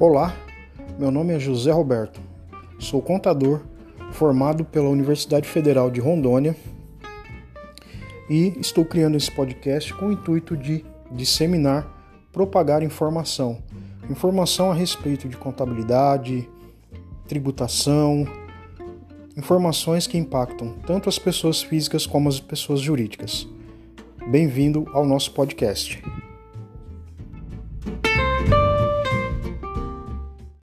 Olá, meu nome é José Roberto, sou contador formado pela Universidade Federal de Rondônia e estou criando esse podcast com o intuito de disseminar, propagar informação. Informação a respeito de contabilidade, tributação, informações que impactam tanto as pessoas físicas como as pessoas jurídicas. Bem-vindo ao nosso podcast.